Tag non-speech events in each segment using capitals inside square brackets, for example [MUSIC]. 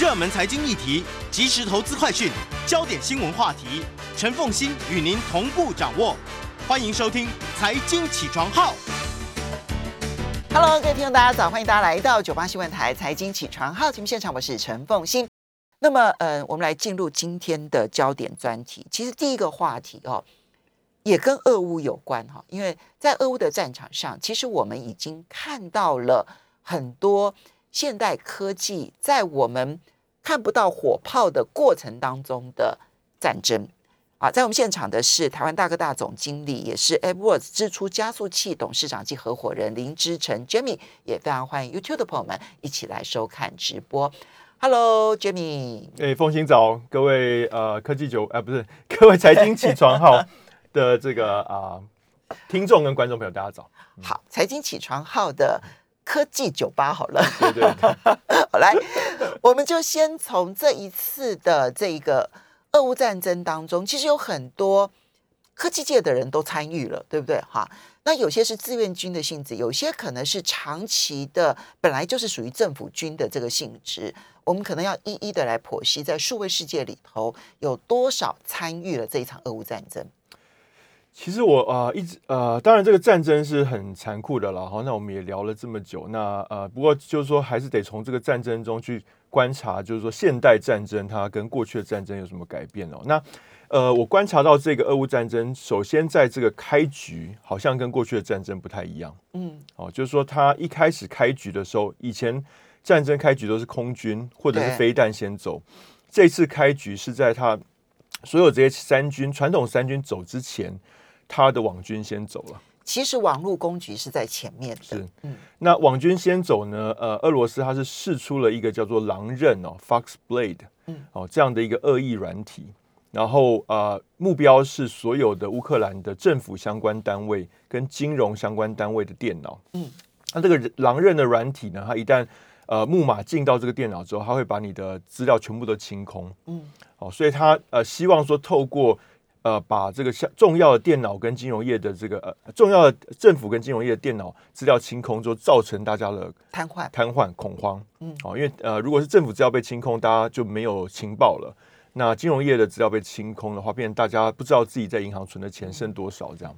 热门财经议题、即时投资快讯、焦点新闻话题，陈凤欣与您同步掌握。欢迎收听《财经起床号》。Hello，各位听众，大家早，欢迎大家来到九八新闻台财经起床号节目现场，我是陈凤欣。那么，呃，我们来进入今天的焦点专题。其实第一个话题哦，也跟俄乌有关哈，因为在俄乌的战场上，其实我们已经看到了很多现代科技在我们看不到火炮的过程当中的战争。啊，在我们现场的是台湾大哥大总经理，也是 AdWords 支出加速器董事长及合伙人林之成 Jimmy，也非常欢迎 YouTube 的朋友们一起来收看直播。Hello，Jimmy，。哎，风行早，各位呃科技九哎、不是各位财经起床号的这个啊、听众跟观众朋友，大家早。好，财经起床号的科技酒吧好了，对对对，[LAUGHS] 好来，我们就先从这一次的这个俄乌战争当中，其实有很多科技界的人都参与了，对不对？哈，那有些是志愿军的性质，有些可能是长期的，本来就是属于政府军的这个性质。我们可能要一一的来剖析，在数位世界里头有多少参与了这一场俄乌战争。其实我呃一直呃，当然这个战争是很残酷的了好。那我们也聊了这么久，那呃不过就是说还是得从这个战争中去观察，就是说现代战争它跟过去的战争有什么改变哦。那呃我观察到这个俄乌战争，首先在这个开局好像跟过去的战争不太一样。嗯，哦，就是说它一开始开局的时候，以前战争开局都是空军或者是对飞弹先走，这次开局是在它所有这些三军传统三军走之前，他的网军先走了。其实网络攻击是在前面的，是嗯，那网军先走呢？呃，俄罗斯它是试出了一个叫做狼刃哦 （Fox Blade） 嗯哦这样的一个恶意软体，然后呃目标是所有的乌克兰的政府相关单位跟金融相关单位的电脑。嗯，那这个狼刃的软体呢，它一旦呃木马进到这个电脑之后，它会把你的资料全部都清空。嗯，哦，所以它呃希望说透过呃把这个像重要的电脑跟金融业的这个呃重要的政府跟金融业的电脑资料清空之后，造成大家的瘫痪。瘫痪恐慌。嗯哦，因为呃如果是政府资料被清空，大家就没有情报了。那金融业的资料被清空的话，变成大家不知道自己在银行存的钱剩多少这样。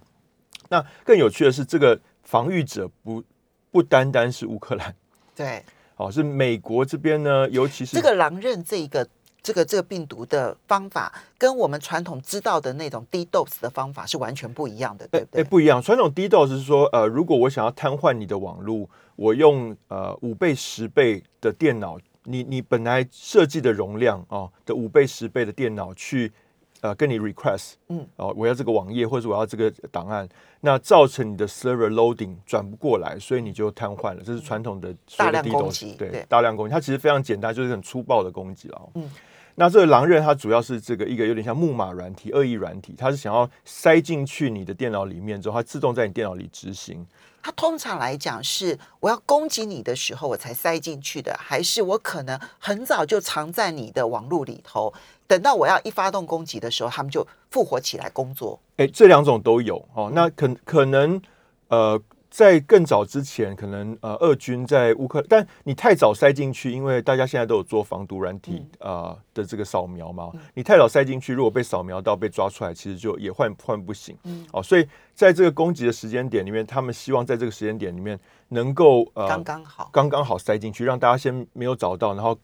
那更有趣的是，这个防御者不不单单是乌克兰，对，哦，是美国这边呢，尤其是这个狼刃这一个这个这个病毒的方法，跟我们传统知道的那种低 dos 的方法是完全不一样的，对不哎、对？不一样。传统低 dos 是说，呃，如果我想要瘫痪你的网络，我用呃五倍、十倍的电脑，你你本来设计的容量哦的五倍、十倍的电脑去呃跟你 request，嗯，哦，我要这个网页或者我要这个档案，那造成你的 server loading 转不过来，所以你就瘫痪了。这是传统的的大量攻击对大量攻击，它其实非常简单，就是很粗暴的攻击了、哦。嗯。那这个狼人它主要是这个一个有点像木马软体、恶意软体，它是想要塞进去你的电脑里面之后，它自动在你电脑里执行。它通常来讲是我要攻击你的时候我才塞进去的，还是我可能很早就藏在你的网络里头，等到我要一发动攻击的时候，他们就复活起来工作。哎，这两种都有哦。那可可能呃，在更早之前，可能呃，俄军在乌克，但你太早塞进去，因为大家现在都有做防毒软体、呃的这个扫描嘛，你太早塞进去，如果被扫描到被抓出来，其实就也换换不行。嗯哦，所以在这个攻击的时间点里面，他们希望在这个时间点里面能够呃刚刚好。刚刚好塞进去，让大家先没有找到，然后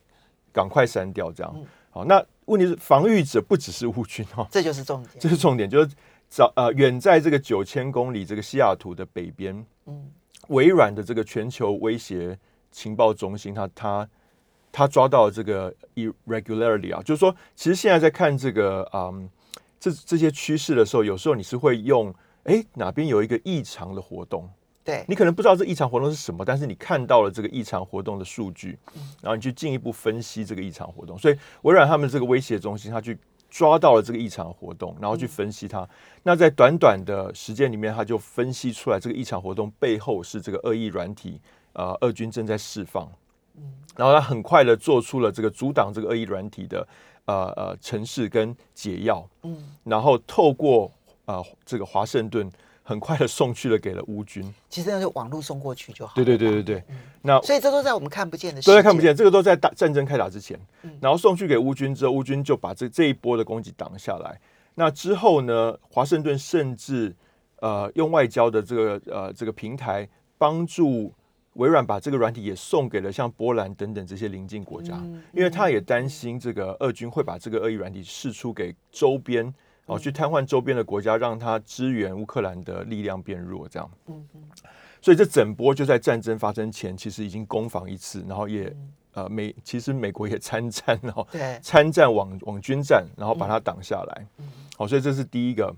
赶快删掉，这样。嗯好，那问题是防御者不只是乌军哦，[LAUGHS] 这就是重点。这是重点，就是早呃远在这个九千公里这个西雅图的北边，嗯微软的这个全球威胁情报中心，它它它抓到了这个 irregularity 啊，就是说，其实现在在看这个嗯这这些趋势的时候，有时候你是会用哎哪边有一个异常的活动，对，你可能不知道这异常活动是什么，但是你看到了这个异常活动的数据，然后你去进一步分析这个异常活动。所以微软他们这个威胁中心，他去抓到了这个异常活动，然后去分析它。那在短短的时间里面，他就分析出来这个异常活动背后是这个恶意软体，呃，俄军正在释放。然后他很快的做出了这个阻挡这个恶意软体的呃呃城市跟解药，嗯然后透过呃这个华盛顿很快的送去了给了乌军。其实那就网络送过去就好。对对对对对，那所以这都在我们看不见的，都在看不见，这个都在打战争开打之前，然后送去给乌军之后，乌军就把这这一波的攻击挡下来。那之后呢，华盛顿甚至呃用外交的这个呃这个平台帮助。微软把这个软体也送给了像波兰等等这些邻近国家，因为他也担心这个俄军会把这个恶意软体释出给周边，哦，去瘫痪周边的国家，让他支援乌克兰的力量变弱，这样。所以这整波就在战争发生前，其实已经攻防一次，然后也呃美，其实美国也参战哦，对，参战网网军战，然后把它挡下来。嗯。好，所以这是第一个。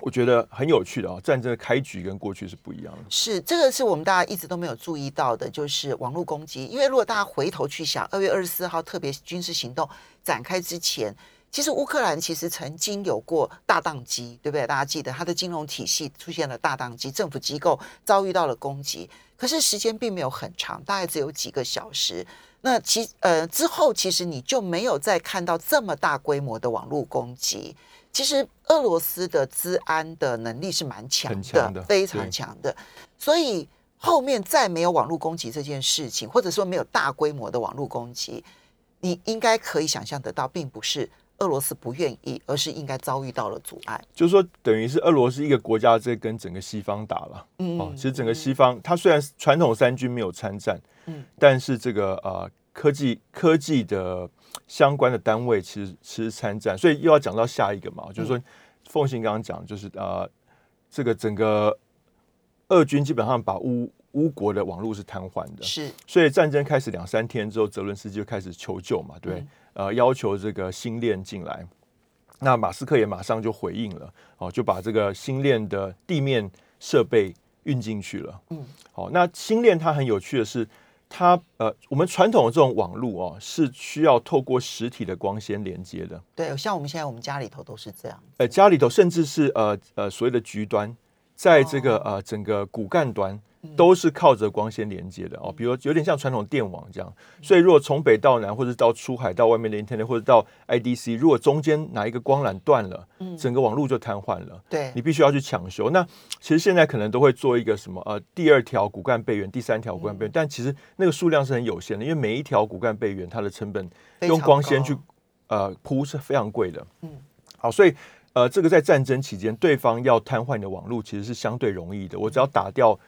我觉得很有趣的啊，战争的开局跟过去是不一样的。是这个是我们大家一直都没有注意到的，就是网络攻击。因为如果大家回头去想，二月二十四号特别军事行动展开之前，其实乌克兰其实曾经有过大宕机，对不对？大家记得它的金融体系出现了大宕机，政府机构遭遇到了攻击，可是时间并没有很长，大概只有几个小时。那其呃之后，其实你就没有再看到这么大规模的网络攻击。其实俄罗斯的治安的能力是蛮强的，非常强的。所以后面再没有网络攻击这件事情，或者说没有大规模的网络攻击，你应该可以想象得到，并不是俄罗斯不愿意，而是应该遭遇到了阻碍。就是说，等于是俄罗斯一个国家在跟整个西方打了。嗯，哦，其实整个西方，它虽然传统三军没有参战，嗯，但是这个呃科技科技的。相关的单位其实其实参战，所以又要讲到下一个嘛，就是说，奉信刚刚讲，就是呃，这个整个俄军基本上把乌乌国的网络是瘫痪的，是，所以战争开始两三天之后，泽伦斯基就开始求救嘛，对，呃，要求这个星链进来，那马斯克也马上就回应了，哦，就把这个星链的地面设备运进去了，嗯，好，那星链它很有趣的是。它呃，我们传统的这种网络哦，是需要透过实体的光纤连接的。对，像我们现在我们家里头都是这样。呃，家里头甚至是呃呃所谓的局端，在这个呃整个骨干端。都是靠着光纤连接的哦，比如有点像传统电网这样，所以如果从北到南，或者到出海到外面的 Internet，或者到 IDC，如果中间哪一个光缆断了，嗯，整个网络就瘫痪了。对，你必须要去抢修。那其实现在可能都会做一个什么呃第二条骨干备援，第三条骨干备援，但其实那个数量是很有限的，因为每一条骨干备援它的成本用光纤去呃铺是非常贵的。嗯，好，所以呃这个在战争期间，对方要瘫痪你的网络其实是相对容易的，我只要打掉。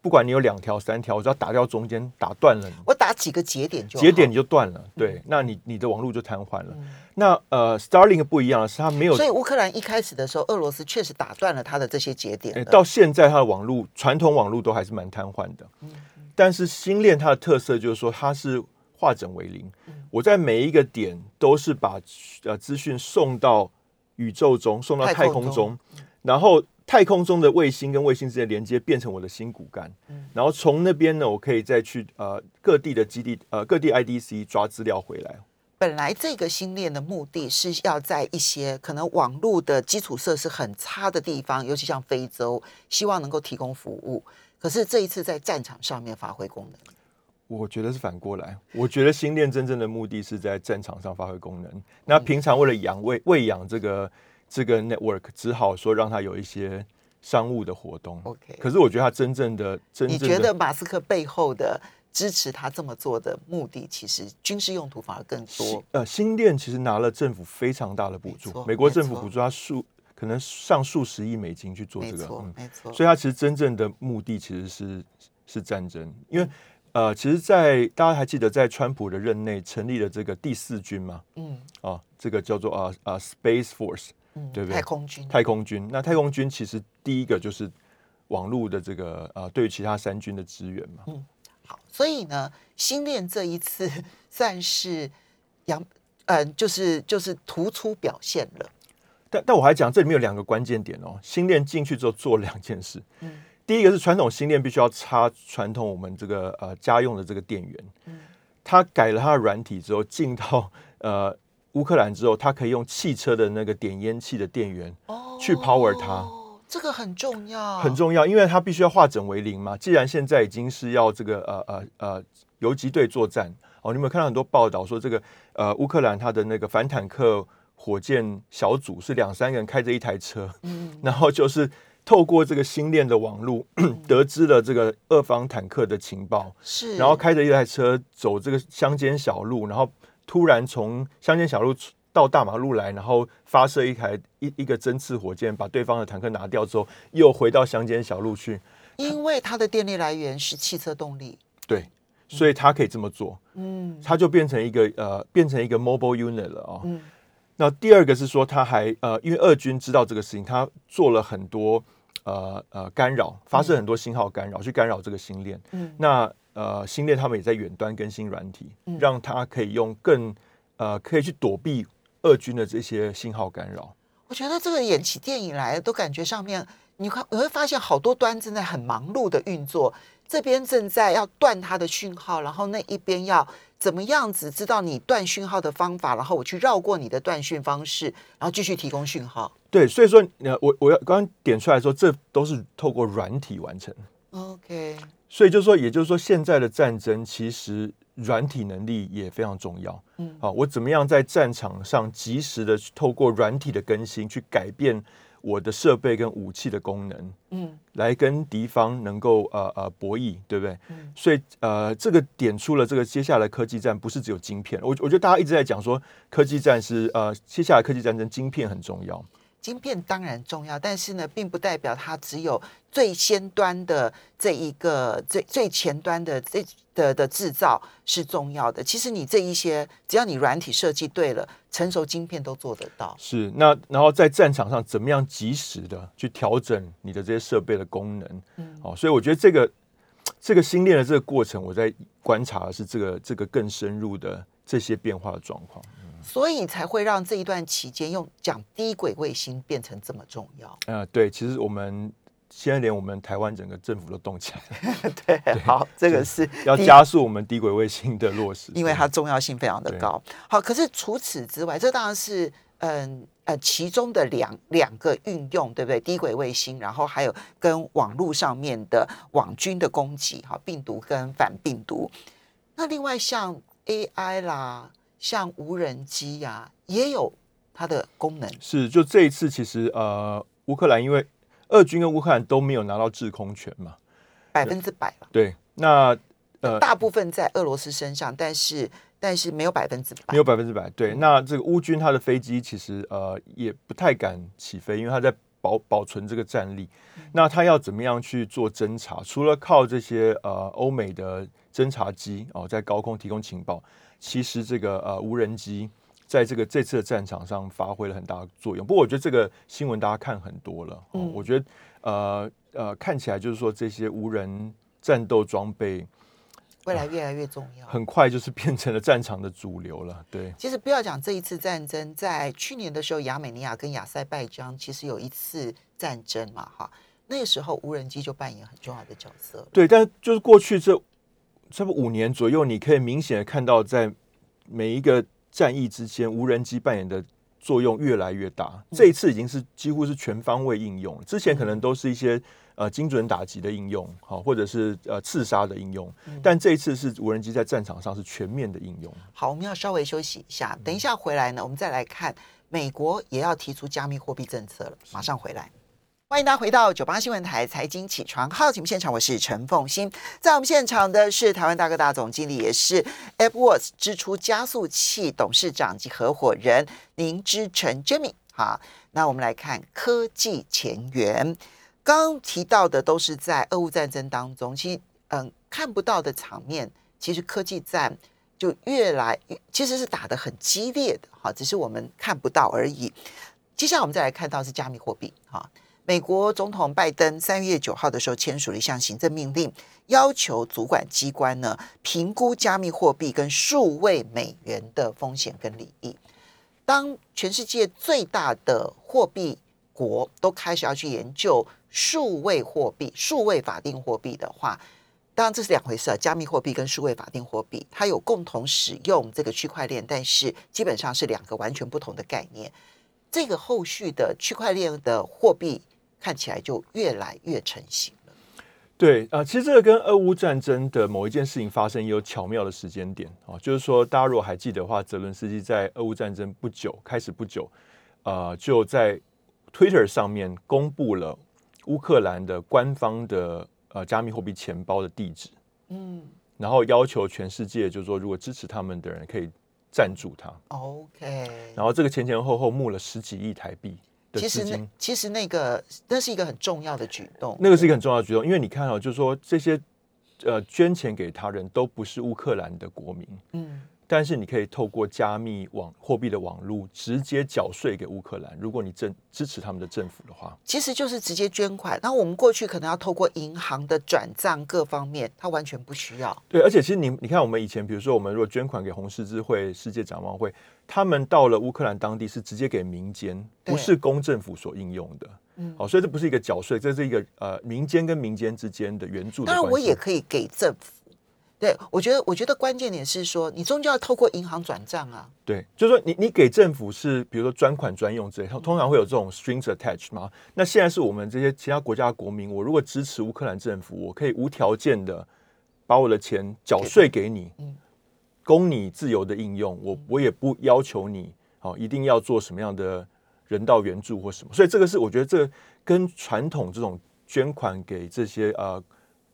不管你有两条、三条，我只要打掉中间，打断了，我打几个节点就节点你就断了。对，那你你的网络就瘫痪了。那呃，Starlink 不一样的是，它没有。所以乌克兰一开始的时候，俄罗斯确实打断了它的这些节点。到现在，它的网络传统网络都还是蛮瘫痪的。嗯。但是星链它的特色就是说，它是化整为零。我在每一个点都是把呃资讯送到宇宙中，送到太空中，然后。太空中的卫星跟卫星之间连接变成我的新骨干，然后从那边呢，我可以再去呃各地的基地呃各地 IDC 抓资料回来。本来这个星链的目的是要在一些可能网络的基础设施很差的地方，尤其像非洲，希望能够提供服务。可是这一次在战场上面发挥功能，我觉得是反过来。我觉得星链真正的目的是在战场上发挥功能。那平常为了养喂喂养这个。这个 network 只好说让他有一些商务的活动。OK，可是我觉得他真正的真，你觉得马斯克背后的支持他这么做的目的，其实军事用途反而更多。呃，新店其实拿了政府非常大的补助，美国政府补助他数可能上数十亿美金去做这个，没错。所以他其实真正的目的其实是是战争，因为呃，其实，在大家还记得在川普的任内成立了这个第四军吗？嗯，啊，这个叫做啊啊 Space Force。对不对？太空军，太空军。那太空军其实第一个就是网络的这个呃，对于其他三军的支援嘛。嗯，好。所以呢，星链这一次 [LAUGHS] 算是扬，嗯，就是就是突出表现了。但但我还讲这里面有两个关键点哦。星链进去之后做两件事。嗯。第一个是传统星链必须要插传统我们这个呃家用的这个电源。嗯。它改了它的软体之后，进到呃。乌克兰之后，他可以用汽车的那个点烟器的电源去 power 它，这个很重要，很重要，因为它必须要化整为零嘛。既然现在已经是要这个呃呃呃游击队作战。哦，你有没有看到很多报道说这个呃乌克兰它的那个反坦克火箭小组是两三个人开着一台车，嗯，然后就是透过这个星链的网路，[CLEARS THROAT] 得知了这个俄方坦克的情报，是，然后开着一台车走这个乡间小路，然后突然从乡间小路到大马路来，然后发射一台一一个针刺火箭，把对方的坦克拿掉之后，又回到乡间小路去。因为它的电力来源是汽车动力，对，所以它可以这么做，嗯。它就变成一个呃，变成一个 mobile unit 了啊、嗯。那第二个是说，他还呃，因为俄军知道这个事情，他做了很多呃呃干扰，发射很多信号干扰，去干扰这个星链。嗯。那呃，星链他们也在远端更新软体，嗯让它可以用更呃可以去躲避俄军的这些信号干扰。我觉得这个演起电影来，都感觉上面你看你会发现好多端正在很忙碌的运作，这边正在要断它的讯号，然后那一边要怎么样子知道你断讯号的方法，然后我去绕过你的断讯方式，然后继续提供讯号。对，所以说呃，我我要刚刚点出来说，这都是透过软体完成。OK，所以就是说，也就是说，现在的战争其实软体能力也非常重要。嗯好，我怎么样在战场上及时的透过软体的更新，去改变我的设备跟武器的功能，嗯来跟敌方能够呃呃博弈，对不对？嗯所以呃，这个点出了这个接下来科技战不是只有晶片，我我觉得大家一直在讲说科技战是呃接下来科技战争晶片很重要。晶片当然重要，但是呢，并不代表它只有最先端的这一个最最前端的这的的制造是重要的。其实你这一些，只要你软体设计对了，成熟晶片都做得到。是，那然后在战场上怎么样及时的去调整你的这些设备的功能？嗯哦，所以我觉得这个这个新练的这个过程，我在观察的是这个这个更深入的这些变化的状况。所以才会让这一段期间用讲低轨卫星变成这么重要。呃，对，其实我们现在连我们台湾整个政府都动起来了，[LAUGHS] 对，好，这个是要加速我们低轨卫星的落实，因为它重要性非常的高。好，可是除此之外，这当然是嗯呃其中的两两个运用，对不对？低轨卫星，然后还有跟网络上面的网军的攻击，哈，病毒跟反病毒。那另外像 AI 啦，像无人机呀、也有它的功能。是就这一次，其实呃，乌克兰因为俄军跟乌克兰都没有拿到制空权嘛，百分之百了，对，那呃大部分在俄罗斯身上，但是但是没有百分之百没。有百分之百。对，那这个乌军他的飞机其实呃也不太敢起飞，因为他在保保存这个战力。那他要怎么样去做侦查？除了靠这些呃欧美的侦察机哦，在高空提供情报，其实这个呃无人机。在这个这次的战场上发挥了很大的作用，不过我觉得这个新闻大家看很多了，哦嗯我觉得呃呃看起来就是说这些无人战斗装备未来越来越重要。很快就是变成了战场的主流了，对。其实不要讲这一次战争，在去年的时候，亚美尼亚跟亚塞拜疆其实有一次战争嘛，哈，那个时候无人机就扮演很重要的角色了。对，但就是过去这差不多五年左右，你可以明显的看到，在每一个战役之间，无人机扮演的作用越来越大。这一次已经是几乎是全方位应用，之前可能都是一些呃精准打击的应用，好，或者是呃刺杀的应用，但这一次是无人机在战场上是全面的应用。好，我们要稍微休息一下，等一下回来呢，我们再来看美国也要提出加密货币政策了，马上回来。欢迎大家回到九八新闻台财经起床号节目现场，我是陈凤欣。在我们现场的是台湾大哥大总经理，也是 AppWorks 支出加速器董事长及合伙人林之成 Jimmy。好，那我们来看科技前沿。刚提到的都是在俄乌战争当中，其实嗯看不到的场面，其实科技战就越来越其实是打得很激烈的哈，只是我们看不到而已。接下来我们再来看到是加密货币哈。美国总统拜登三月九号的时候签署了一项行政命令，要求主管机关呢评估加密货币跟数位美元的风险跟利益。当全世界最大的货币国都开始要去研究数位货币、数位法定货币的话，当然这是两回事啊。加密货币跟数位法定货币，它有共同使用这个区块链，但是基本上是两个完全不同的概念。这个后续的区块链的货币看起来就越来越成型了。对啊、呃其实这个跟俄乌战争的某一件事情发生也有巧妙的时间点啊、就是说大家如果还记得的话，泽伦斯基在俄乌战争不久开始不久，呃，就在 Twitter 上面公布了乌克兰的官方的呃加密货币钱包的地址，嗯，然后要求全世界就是说，如果支持他们的人可以赞助他，OK，然后这个前前后后募了十几亿台币。的其实那其实那个那是一个很重要的举动，那个是一个很重要的举动，因为你看哦，就是说这些呃捐钱给他人都不是乌克兰的国民，嗯，但是你可以透过加密网货币的网络直接缴税给乌克兰，如果你政支持他们的政府的话，其实就是直接捐款。然后我们过去可能要透过银行的转账各方面，它完全不需要。对，而且其实你你看，我们以前比如说我们如果捐款给红十字会、世界展望会，他们到了乌克兰当地是直接给民间，不是公政府所应用的。嗯好、所以这不是一个缴税，这是一个呃民间跟民间之间的援助的。当然，我也可以给政府。对，我觉得，我觉得关键点是说，你终究要透过银行转账啊。对，就是说你你给政府是比如说专款专用之类，通通常会有这种 strings attached 嘛。那现在是我们这些其他国家的国民，我如果支持乌克兰政府，我可以无条件的把我的钱缴税给你，嗯供你自由的应用，我我也不要求你哦一定要做什么样的人道援助或什么。所以这个是我觉得这个跟传统这种捐款给这些呃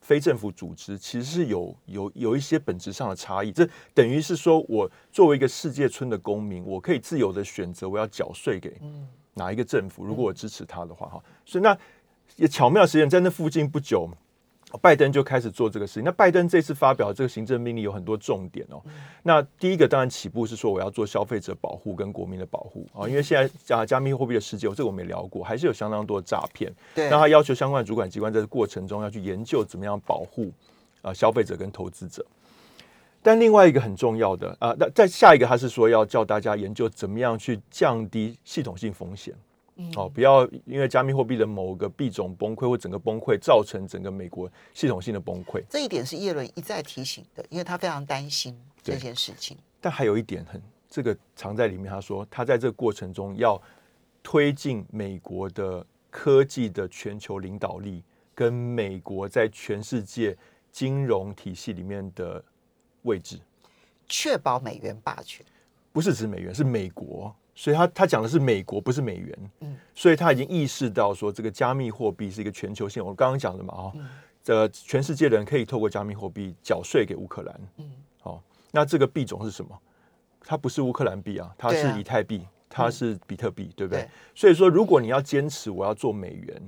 非政府组织其实是有有有一些本质上的差异。这等于是说我作为一个世界村的公民，我可以自由的选择我要缴税给哪一个政府，如果我支持他的话，哈，所以那也巧妙的实验在那附近不久。拜登就开始做这个事情。那拜登这次发表这个行政命令有很多重点哦。那第一个当然起步是说我要做消费者保护跟国民的保护啊，因为现在加加密货币的世界，这个我们也聊过，还是有相当多的诈骗。对那他要求相关的主管机关在这过程中要去研究怎么样保护啊、消费者跟投资者。但另外一个很重要的啊，那、在下一个他是说要叫大家研究怎么样去降低系统性风险。哦，不要因为加密货币的某个币种崩溃或整个崩溃，造成整个美国系统性的崩溃。这一点是耶伦一再提醒的，因为他非常担心这件事情。但还有一点很这个藏在里面，他说他在这个过程中要推进美国的科技的全球领导力，跟美国在全世界金融体系里面的位置，确保美元霸权。不是指美元，是美国。所以他他讲的是美国，不是美元。嗯所以他已经意识到说，这个加密货币是一个全球性。我刚刚讲的嘛，哈、嗯这全世界的人可以透过加密货币缴税给乌克兰。嗯好、那这个币种是什么？它不是乌克兰币啊，它是以太币，它是比特币，对不对？对所以说，如果你要坚持我要做美元，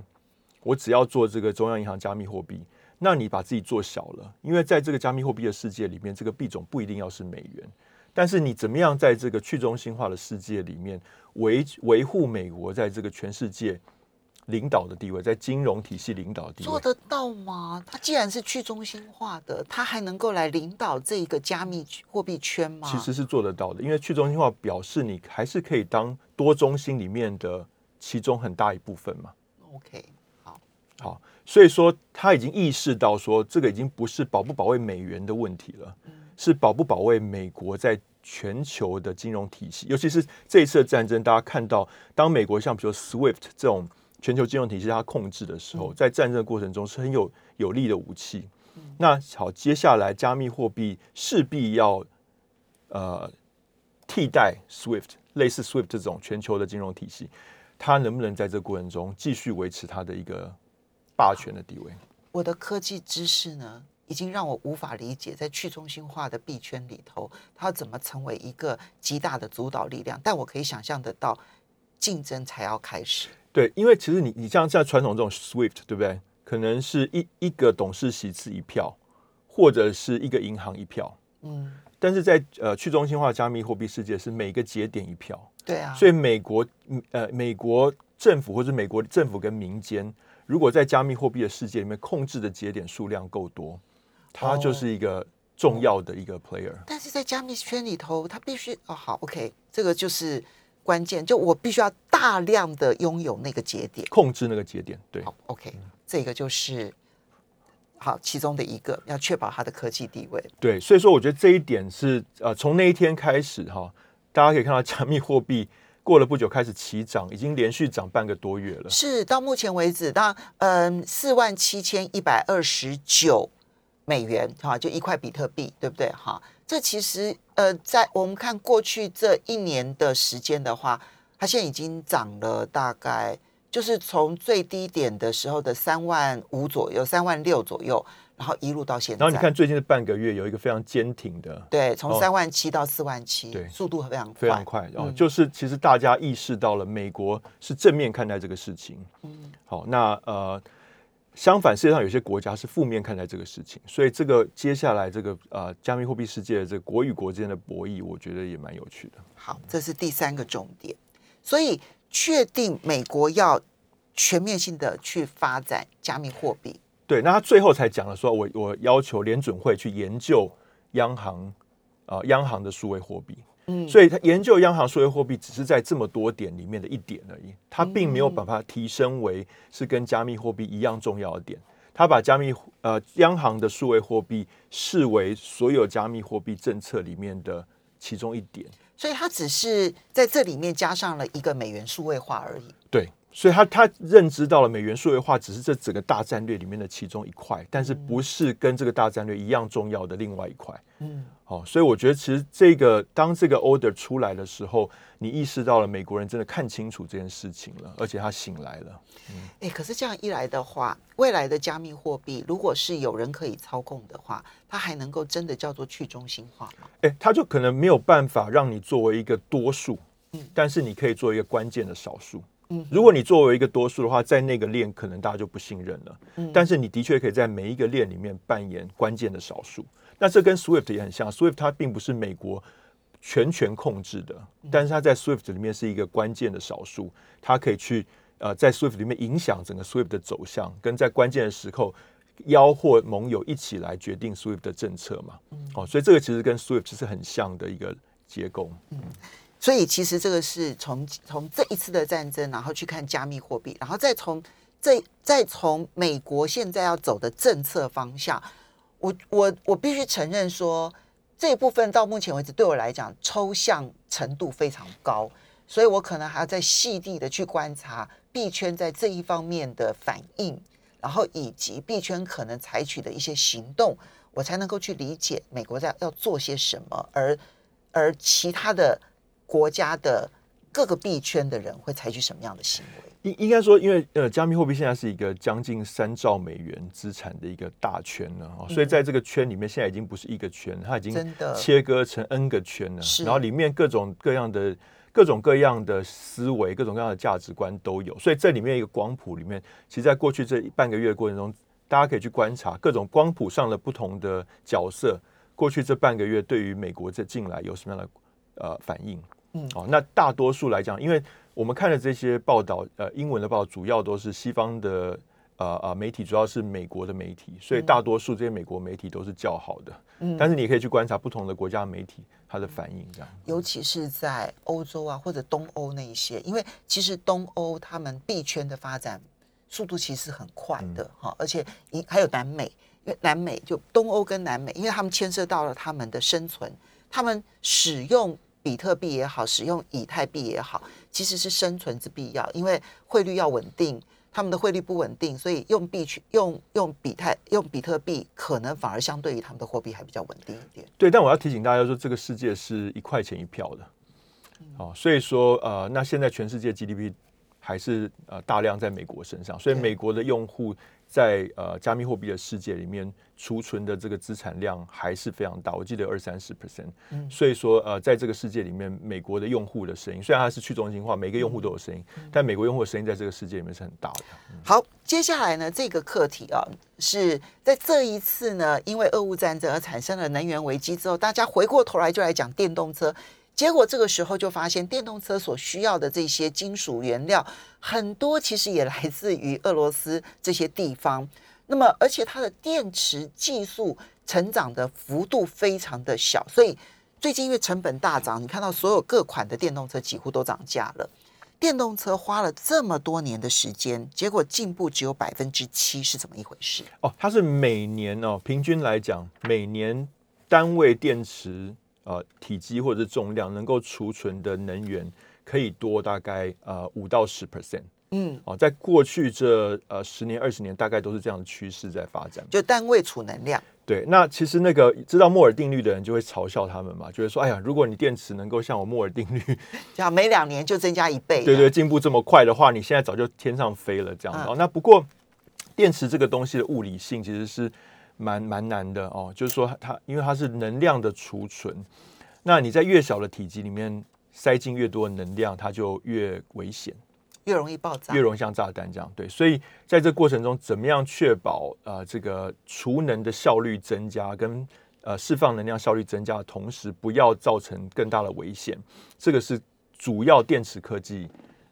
我只要做这个中央银行加密货币，那你把自己做小了，因为在这个加密货币的世界里面，这个币种不一定要是美元。但是你怎么样在这个去中心化的世界里面维维护美国在这个全世界领导的地位，在金融体系领导的地位？做得到吗？他既然是去中心化的，他还能够来领导这一个加密货币圈吗？其实是做得到的，因为去中心化表示你还是可以当多中心里面的其中很大一部分嘛。OK，好，好，所以说他已经意识到说，这个已经不是保不保卫美元的问题了，是保不保卫美国在全球的金融体系，尤其是这一次的战争，大家看到，当美国像比如说 SWIFT 这种全球金融体系它控制的时候，在战争的过程中是很有有力的武器。那好，接下来加密货币势必要呃替代 SWIFT，类似 SWIFT 这种全球的金融体系，它能不能在这个过程中继续维持它的一个霸权的地位？我的科技知识呢，已经让我无法理解，在去中心化的币圈里头，它要怎么成为一个极大的主导力量。但我可以想象得到，竞争才要开始。对，因为其实你你像在传统这种 SWIFT，对不对？可能是一一个董事席次一票，或者是一个银行一票。嗯，但是在呃去中心化加密货币世界是每个节点一票，对啊，所以美国嗯呃美国政府或者美国政府跟民间，如果在加密货币的世界里面控制的节点数量够多，它就是一个重要的一个 player。但是在加密圈里头，它必须哦，好，OK，这个就是关键，就我必须要大量的拥有那个节点。控制那个节点，对好，OK，这个就是好其中的一个，要确保它的科技地位。对，所以说我觉得这一点是呃，从那一天开始哈，大家可以看到加密货币过了不久开始起涨，已经连续涨半个多月了。是到目前为止，当嗯四万七千一百二十九美元哈，就一块比特币，对不对哈？这其实呃，在我们看过去这一年的时间的话，它现在已经涨了大概就是从最低点的时候的三万五左右，三万六左右，然后一路到现在。然后你看最近的半个月有一个非常坚挺的，对，从哦三万七到四万七，对速度非常快，非常快，然后嗯就是其实大家意识到了美国是正面看待这个事情。嗯好，那呃，相反，世界上有些国家是负面看待这个事情，所以这个接下来这个呃加密货币世界的这个国与国之间的博弈，我觉得也蛮有趣的。好，这是第三个重点。所以确定美国要全面性的去发展加密货币，对，那他最后才讲了说，我我要求联准会去研究央行啊、呃央行的数位货币。嗯所以他研究央行数位货币只是在这么多点里面的一点而已，它并没有把它提升为是跟加密货币一样重要的点。他把加密呃央行的数位货币视为所有加密货币政策里面的其中一点。所以它只是在这里面加上了一个美元数位化而已。对，所以他他认知到了美元数位化只是这整个大战略里面的其中一块，但是不是跟这个大战略一样重要的另外一块。嗯，好、所以我觉得其实这个当这个 order 出来的时候，你意识到了美国人真的看清楚这件事情了，而且他醒来了。嗯哎，可是这样一来的话，未来的加密货币如果是有人可以操控的话，它还能够真的叫做去中心化吗？哎，他就可能没有办法让你作为一个多数，嗯但是你可以做一个关键的少数。嗯如果你作为一个多数的话，在那个链可能大家就不信任了。嗯但是你的确可以在每一个链里面扮演关键的少数。那这跟 SWIFT 也很像，SWIFT 它并不是美国全权控制的，嗯但是它在 SWIFT 里面是一个关键的少数，它可以去呃在 SWIFT 里面影响整个 SWIFT 的走向，跟在关键的时候邀或盟友一起来决定 SWIFT 的政策嘛。嗯哦，所以这个其实跟 SWIFT 是很像的一个结构。所以其实这个是从从这一次的战争，然后去看加密货币，然后再从这再从美国现在要走的政策方向，我我我必须承认说，这一部分到目前为止对我来讲抽象程度非常高，所以我可能还要再细地的去观察币圈在这一方面的反应，然后以及币圈可能采取的一些行动，我才能够去理解美国在要做些什么，而而其他的国家的各个币圈的人会采取什么样的行为？应应该说，因为呃，加密货币现在是一个将近三兆美元资产的一个大圈了哦，所以在这个圈里面，现在已经不是一个圈，它已经切割成 N 个圈了是。然后里面各种各样的、各种各样的思维、各种各样的价值观都有。所以这里面一个光谱里面，其实在过去这半个月的过程中，大家可以去观察各种光谱上的不同的角色，过去这半个月对于美国这进来有什么样的呃反应？嗯哦，那大多数来讲，因为我们看的这些报道，呃，英文的报道主要都是西方的呃呃媒体，主要是美国的媒体，所以大多数这些美国媒体都是较好的。嗯但是你可以去观察不同的国家媒体它的反应，这样。尤其是在欧洲啊或者东欧那一些，因为其实东欧他们币圈的发展速度其实很快的哈、而且一还有南美，因为南美就东欧跟南美，因为他们牵涉到了他们的生存，他们使用比特币也好，使用以太币也好，其实是生存之必要，因为汇率要稳定。他们的汇率不稳定，所以用币去用用比太用比特币，可能反而相对于他们的货币还比较稳定一点。对，但我要提醒大家说，这个世界是一块钱一票的，嗯哦，所以说呃，那现在全世界 GDP 还是呃大量在美国身上，所以美国的用户在呃加密货币的世界里面储存的这个资产量还是非常大，我记得二三十 percent，嗯所以说呃，在这个世界里面，美国的用户的声音虽然它是去中心化，每个用户都有声音，嗯但美国用户的声音在这个世界里面是很大的。好，接下来呢，这个课题啊，是在这一次呢，因为俄乌战争而产生了能源危机之后，大家回过头来就来讲电动车。结果这个时候就发现，电动车所需要的这些金属原料，很多其实也来自于俄罗斯这些地方。那么，而且它的电池技术成长的幅度非常的小，所以最近因为成本大涨，你看到所有各款的电动车几乎都涨价了。电动车花了这么多年的时间，结果进步只有百分之七，是怎么一回事？哦，它是每年哦，平均来讲，每年单位电池呃体积或者是重量能够储存的能源可以多大概呃五到十 percent 嗯，哦，在过去这呃十年二十年大概都是这样的趋势在发展。就单位储能量，对，那其实那个知道摩尔定律的人就会嘲笑他们嘛，就会说：“哎呀，如果你电池能够像我摩尔定律，这样每两年就增加一倍，对对，进步这么快的话，你现在早就天上飞了。”这样子、哦。那不过电池这个东西的物理性其实是蛮蛮难的哦，就是说它因为它是能量的储存，那你在越小的体积里面塞进越多的能量，它就越危险。越容易爆炸，越容易像炸弹这样。对，所以在这过程中，怎么样确保呃这个储能的效率增加，跟呃释放能量效率增加的同时，不要造成更大的危险，这个是主要电池科技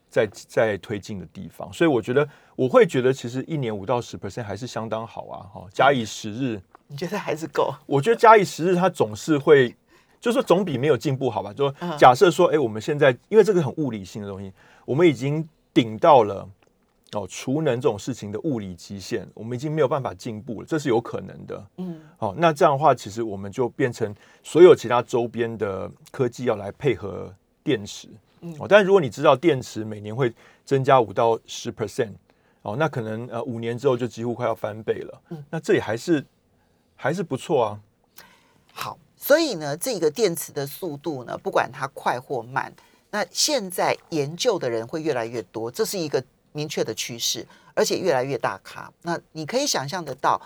在在推进的地方。所以我觉得，我会觉得其实一年五到十 percent 还是相当好啊。哈，假以时日，你觉得还是够？我觉得假以时日，它总是会，就是说总比没有进步好吧？就假设说，哎，我们现在因为这个很物理性的东西，我们已经。顶到了哦，储能这种事情的物理极限，我们已经没有办法进步了，这是有可能的。嗯，好，那这样的话，其实我们就变成所有其他周边的科技要来配合电池。嗯，哦，但如果你知道电池每年会增加五到十 percent，哦，那可能呃五年之后就几乎快要翻倍了。嗯，那这也还是还是不错啊。好，所以呢，这个电池的速度呢，不管它快或慢。那现在研究的人会越来越多，这是一个明确的趋势，而且越来越大咖。那你可以想象得到，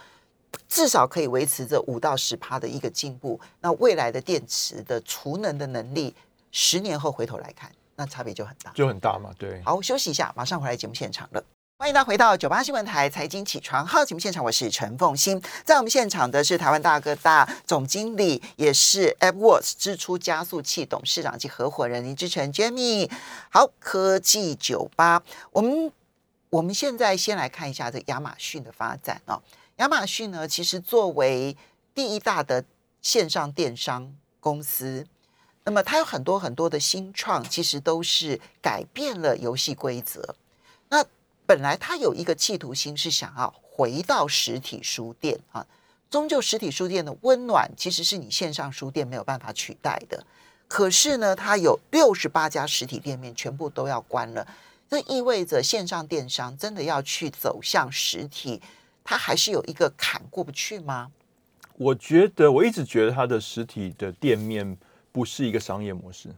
至少可以维持着五到十趴的一个进步。那未来的电池的储能的能力，十年后回头来看，那差别就很大，就很大嘛。对，好，休息一下，马上回来节目现场了。欢迎大家回到九八新闻台财经起床号节目现场，我是陈凤欣，在我们现场的是台湾大哥大总经理，也是 AppWorks 支出加速器董事长及合伙人林志成 Jamie。好，科技酒吧，我们我们现在先来看一下这亚马逊的发展啊。亚马逊呢，其实作为第一大的线上电商公司，那么它有很多很多的新创，其实都是改变了游戏规则。本来他有一个企图心，是想要回到实体书店啊。终究实体书店的温暖，其实是你线上书店没有办法取代的。可是呢，它有六十八家实体店面全部都要关了，这意味着线上电商真的要去走向实体，它还是有一个坎过不去吗？我觉得，我一直觉得它的实体的店面不是一个商业模式。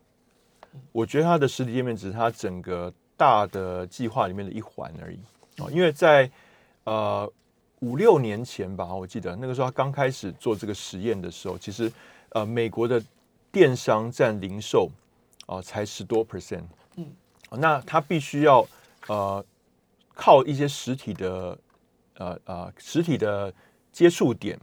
我觉得它的实体店面只是它整个。大的计划里面的一环而已。哦，因为在呃五六年前吧，我记得那个时候他刚开始做这个实验的时候，其实呃美国的电商占零售啊才十多 percent，嗯，那他必须要呃靠一些实体的呃呃实体的接触点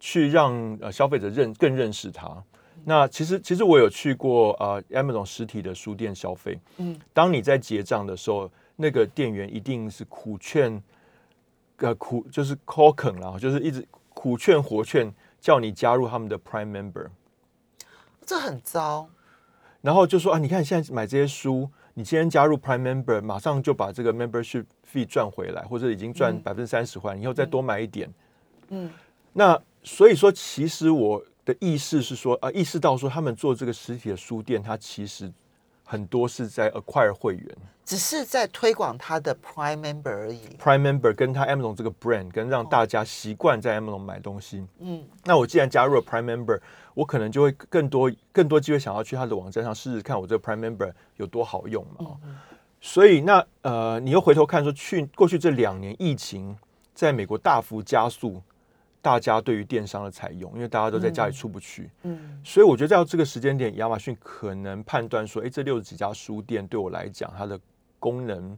去让呃消费者认更认识他。那其实，其实我有去过呃 Amazon 实体的书店消费。嗯，当你在结账的时候，那个店员一定是苦劝，呃苦就是 call 肯啦，就是一直苦劝活劝，叫你加入他们的 Prime Member。这很糟。然后就说啊，你看现在买这些书，你今天加入 Prime Member，马上就把这个 Membership fee 赚回来，或者已经赚百分之三十回来，以后再多买一点。嗯，那所以说，其实我。的意思是说，呃，意识到说，他们做这个实体的书店，它其实很多是在 acquire 会员，只是在推广他的 Prime Member 而已。Prime Member 跟他 Amazon 这个 brand，跟让大家习惯在 Amazon 买东西。嗯，那我既然加入了 Prime Member，我可能就会更多更多机会想要去他的网站上试试看，我这个 Prime Member 有多好用嘛。所以，那呃，你又回头看说，去过去这两年疫情在美国大幅加速。大家对于电商的采用，因为大家都在家里出不去，嗯，所以我觉得在这个时间点，亚马逊可能判断说，哎，这六十几家书店对我来讲，它的功能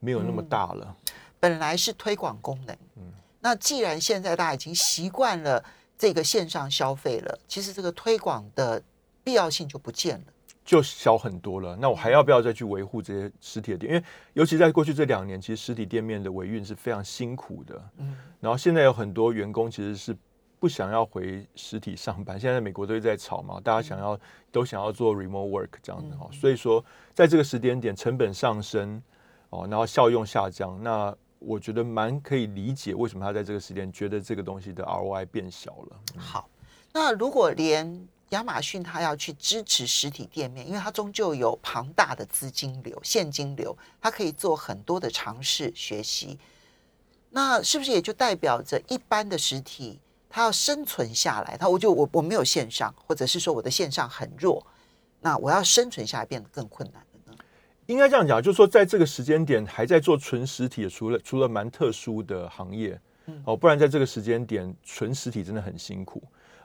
没有那么大了。本来是推广功能，嗯，那既然现在大家已经习惯了这个线上消费了，其实这个推广的必要性就不见了。就小很多了，那我还要不要再去维护这些实体店？因为尤其在过去这两年，其实实体店面的维运是非常辛苦的。嗯，然后现在有很多员工其实是不想要回实体上班。现在美国都在吵嘛，大家想要都想要做 remote work 这样的哈。所以说，在这个时间点，成本上升哦，然后效用下降，那我觉得蛮可以理解为什么他在这个时间觉得这个东西的 ROI 变小了。好，那如果连亚马逊它要去支持实体店面，因为它终究有庞大的资金流、现金流，它可以做很多的尝试学习。那是不是也就代表着一般的实体，它要生存下来，它我就我我没有线上，或者是说我的线上很弱，那我要生存下来变得更困难了呢？应该这样讲，就是说在这个时间点还在做纯实体，除了除了蛮特殊的行业，哦，不然在这个时间点纯实体真的很辛苦。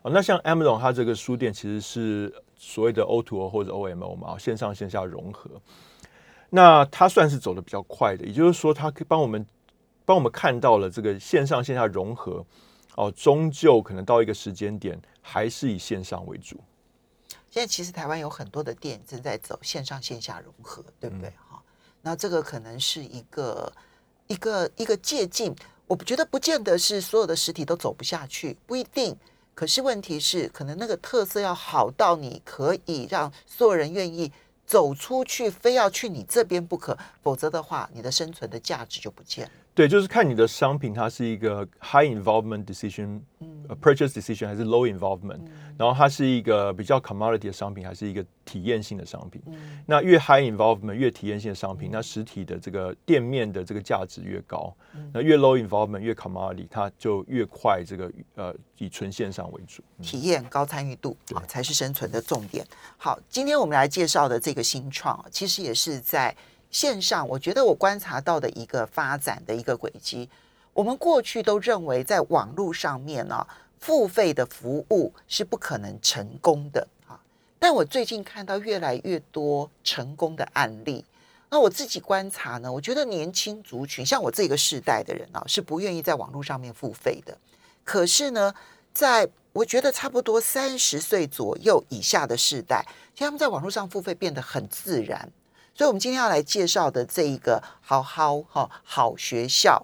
哦，那像 Amazon 它这个书店其实是所谓的 O to O 或者 O M O 嘛，线上线下融合。那它算是走的比较快的，也就是说，它可以帮我们帮我们看到了这个线上线下融合。哦，终究可能到一个时间点，还是以线上为主。现在其实台湾有很多的店正在走线上线下融合，对不对？哈，那这个可能是一个一个一个借鉴。我觉得不见得是所有的实体都走不下去，不一定。可是问题是，可能那个特色要好到你可以让所有人愿意走出去，非要去你这边不可，否则的话，你的生存的价值就不见了。对，就是看你的商品，它是一个 high involvement decision，嗯，purchase decision 还是 low involvement，然后它是一个比较 commodity 的商品，还是一个体验性的商品。那越 high involvement 越体验性的商品，那实体的这个店面的这个价值越高。那越 low involvement 越 commodity，它就越快这个呃以纯线上为主。体验高参与度啊才是生存的重点。好，今天我们来介绍的这个新创，其实也是在。线上，我觉得我观察到的一个发展的一个轨迹，我们过去都认为在网络上面呢，付费的服务是不可能成功的啊。但我最近看到越来越多成功的案例，那我自己观察呢，我觉得年轻族群，像我这个世代的人啊，是不愿意在网络上面付费的。可是呢，在我觉得差不多三十岁左右以下的世代，其实他们在网络上付费变得很自然。所以，我们今天要来介绍的这一个好好哈好学校，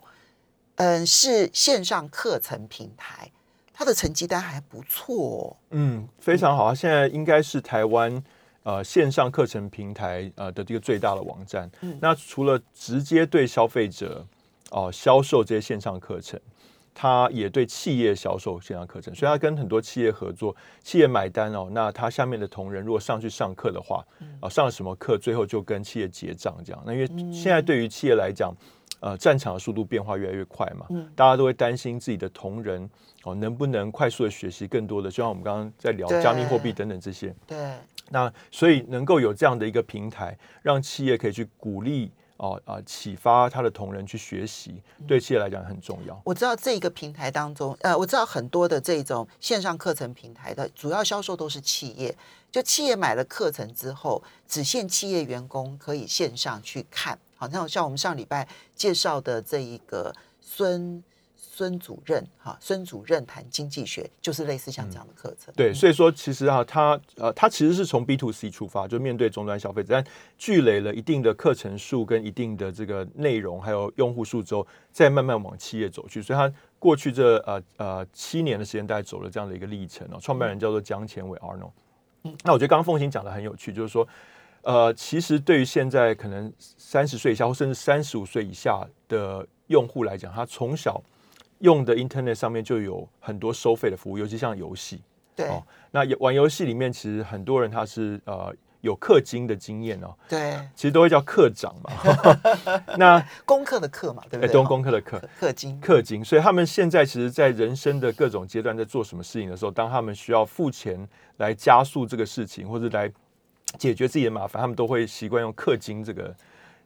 嗯，是线上课程平台，它的成绩单还不错。嗯，非常好。现在应该是台湾呃线上课程平台呃的这个最大的网站。那除了直接对消费者哦销售这些线上课程。他也对企业销售线上课程，所以他跟很多企业合作，企业买单哦。那他下面的同仁如果上去上课的话，啊，上了什么课，最后就跟企业结账这样。那因为现在对于企业来讲，呃，战场的速度变化越来越快嘛，大家都会担心自己的同仁哦能不能快速的学习更多的，就像我们刚刚在聊加密货币等等这些。对。那所以能够有这样的一个平台，让企业可以去鼓励。哦啊！启发他的同仁去学习，对企业来讲很重要。我知道这个平台当中，呃，我知道很多的这种线上课程平台的主要销售都是企业，就企业买了课程之后，只限企业员工可以线上去看。好，像像我们上礼拜介绍的这一个孙。孙主任哈，孙主任谈经济学，就是类似像这样的课程。对，所以说其实啊，他呃，他其实是从 B to C 出发，就面对终端消费者，但积累了一定的课程数跟一定的这个内容，还有用户数之后，再慢慢往企业走去。所以他过去这呃呃七年的时间，大概走了这样的一个历程哦。创办人叫做江前伟 Arnold。嗯，那我觉得刚刚凤琴讲的很有趣，就是说，呃，其实对于现在可能三十岁以下，或甚至三十五岁以下的用户来讲，他从小用的 Internet 上面就有很多收费的服务，尤其像游戏。对，那玩游戏里面其实很多人他是呃有氪金的经验哦。对，其实都会叫课长嘛。[LAUGHS] 那功课的课嘛，对不对？都功课的课，氪金，氪金。所以他们现在其实，在人生的各种阶段，在做什么事情的时候，当他们需要付钱来加速这个事情，或者来解决自己的麻烦，他们都会习惯用氪金这个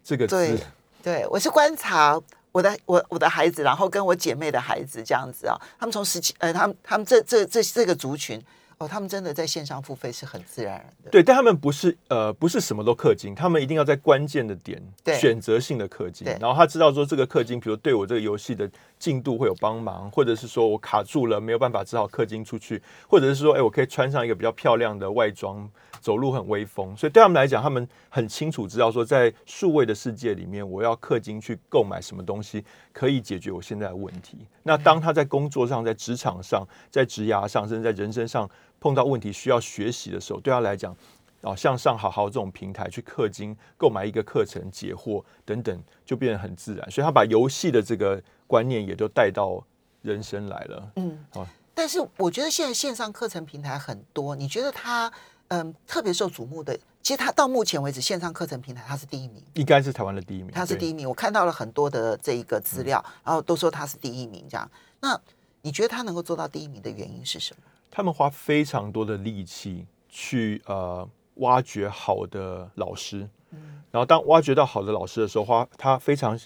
这个字。对，我是观察。我的我我的孩子，然后跟我姐妹的孩子这样子啊，他们从十七呃，他们他们这这这这个族群哦，他们真的在线上付费是很自然的。对，但他们不是呃不是什么都氪金，他们一定要在关键的点选择性的氪金，然后他知道说这个氪金，比如对我这个游戏的进度会有帮忙，或者是说我卡住了没有办法，只好氪金出去，或者是说哎我可以穿上一个比较漂亮的外装。走路很威风，所以对他们来讲，他们很清楚知道说，在数位的世界里面，我要氪金去购买什么东西可以解决我现在的问题。那当他在工作上、在职场上、在职涯上，甚至在人生上碰到问题需要学习的时候，对他来讲，啊，向上好好这种平台去氪金购买一个课程、解惑等等，就变得很自然。所以他把游戏的这个观念也都带到人生来了。嗯，好。但是我觉得现在线上课程平台很多，你觉得它？嗯，特别受瞩目的，其实它到目前为止线上课程平台它是第一名，应该是台湾的第一名。它是第一名，我看到了很多的这一个资料，然后都说它是第一名这样。那你觉得他能够做到第一名的原因是什么？他们花非常多的力气去呃挖掘好的老师，然后当挖掘到好的老师的时候，花他非常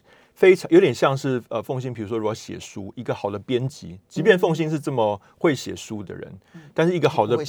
非常有点像是呃凤新，比如说如果写书，一个好的编辑，即便凤新是这么会写书的人，但是一个好的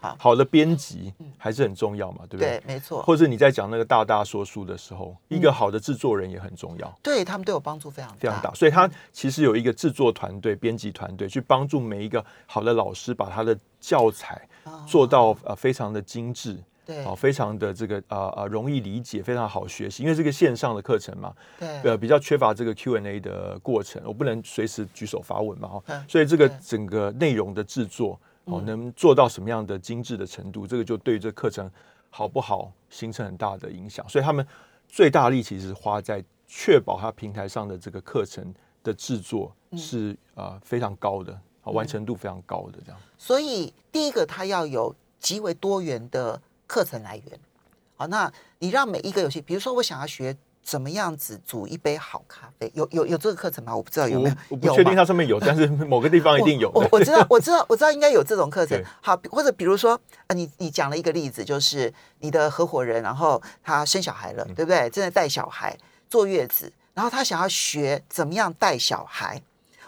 好，好的编辑还是很重要嘛，对不对？对，没错，或者你在讲那个大大说书的时候，一个好的制作人也很重要。对他们对我帮助非常非常大，所以他其实有一个制作团队、编辑团队去帮助每一个好的老师把他的教材做到呃非常的精致，对。哦，非常的这个呃呃容易理解，非常好学习。因为这个线上的课程嘛，对。呃比较缺乏这个 Q&A 的过程，我不能随时举手发问嘛，哈、嗯。所以这个整个内容的制作哦，能做到什么样的精致的程度，这个就对于这课程好不好形成很大的影响。所以他们最大力气是花在确保它平台上的这个课程的制作是呃非常高的，啊完成度非常高的这样。所以第一个，它要有极为多元的课程来源。好，那你让每一个游戏，比如说我想要学怎么样子煮一杯好咖啡，有有有这个课程吗？我不知道有没有我，我不确定它上面有，但是某个地方一定有。我我我知道，我知道，我知道应该有这种课程。好，或者比如说，呃，你你讲了一个例子，就是你的合伙人，然后他生小孩了，嗯对不对？正在带小孩坐月子，然后他想要学怎么样带小孩。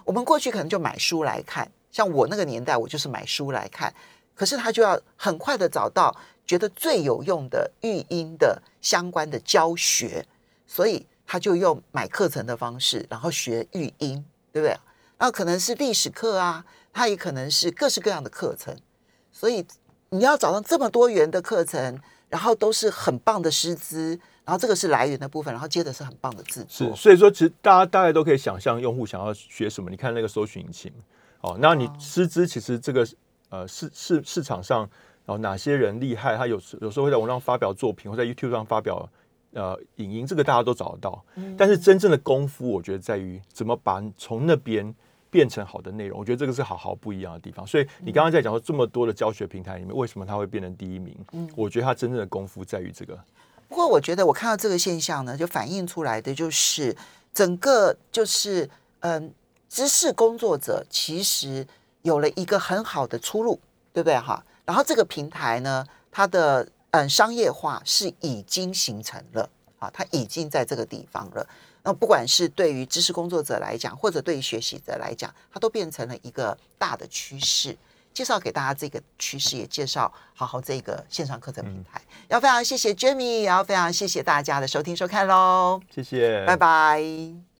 我们过去可能就买书来看，像我那个年代，我就是买书来看。可是他就要很快的找到觉得最有用的育婴的相关的教学，所以他就用买课程的方式，然后学育婴，对不对？然后可能是历史课啊，他也可能是各式各样的课程，所以你要找到这么多元的课程，然后都是很棒的师资，然后这个是来源的部分，然后接着是很棒的制作是，，所以说其实大家大概都可以想象用户想要学什么。你看那个搜寻引擎，哦，那你师资其实这个呃市市市场上，然后哪些人厉害，他有时有时候会在网上发表作品，或在 YouTube 上发表呃影音，这个大家都找得到。但是真正的功夫，我觉得在于怎么把从那边变成好的内容。我觉得这个是好好不一样的地方。所以你刚刚在讲说这么多的教学平台里面，为什么它会变成第一名？嗯我觉得它真正的功夫在于这个。不过我觉得我看到这个现象呢，就反映出来的就是整个就是嗯，知识工作者其实有了一个很好的出路，对不对哈？然后这个平台呢，它的嗯商业化是已经形成了啊，它已经在这个地方了。那不管是对于知识工作者来讲，或者对于学习者来讲，它都变成了一个大的趋势。介绍给大家这个趋势，也介绍好好这个线上课程平台。要非常谢谢 Jamie，也要非常谢谢大家的收听收看喽，谢谢，拜拜。